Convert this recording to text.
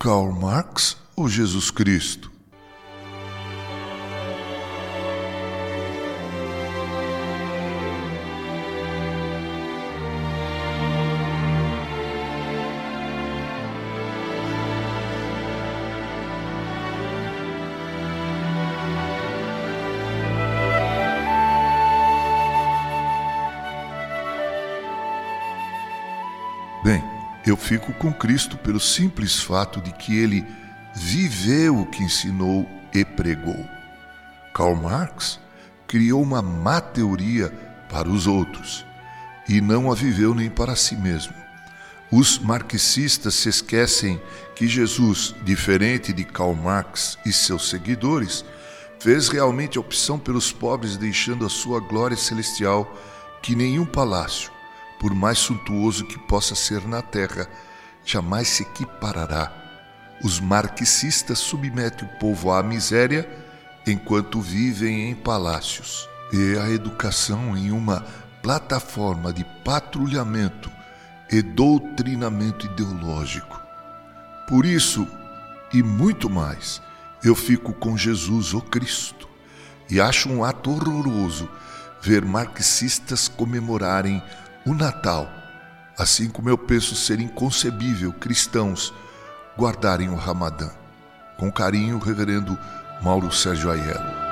Karl Marx ou Jesus Cristo? Eu fico com Cristo pelo simples fato de que ele viveu o que ensinou e pregou. Karl Marx criou uma má teoria para os outros e não a viveu nem para si mesmo. Os marxistas se esquecem que Jesus, diferente de Karl Marx e seus seguidores, fez realmente a opção pelos pobres, deixando a sua glória celestial que nenhum palácio, por mais suntuoso que possa ser na terra, jamais se equiparará. Os marxistas submetem o povo à miséria enquanto vivem em palácios e a educação em uma plataforma de patrulhamento e doutrinamento ideológico. Por isso, e muito mais, eu fico com Jesus, o Cristo, e acho um ato horroroso ver marxistas comemorarem o Natal, assim como eu penso ser inconcebível cristãos guardarem o Ramadã. Com carinho, Reverendo Mauro Sérgio Aiello.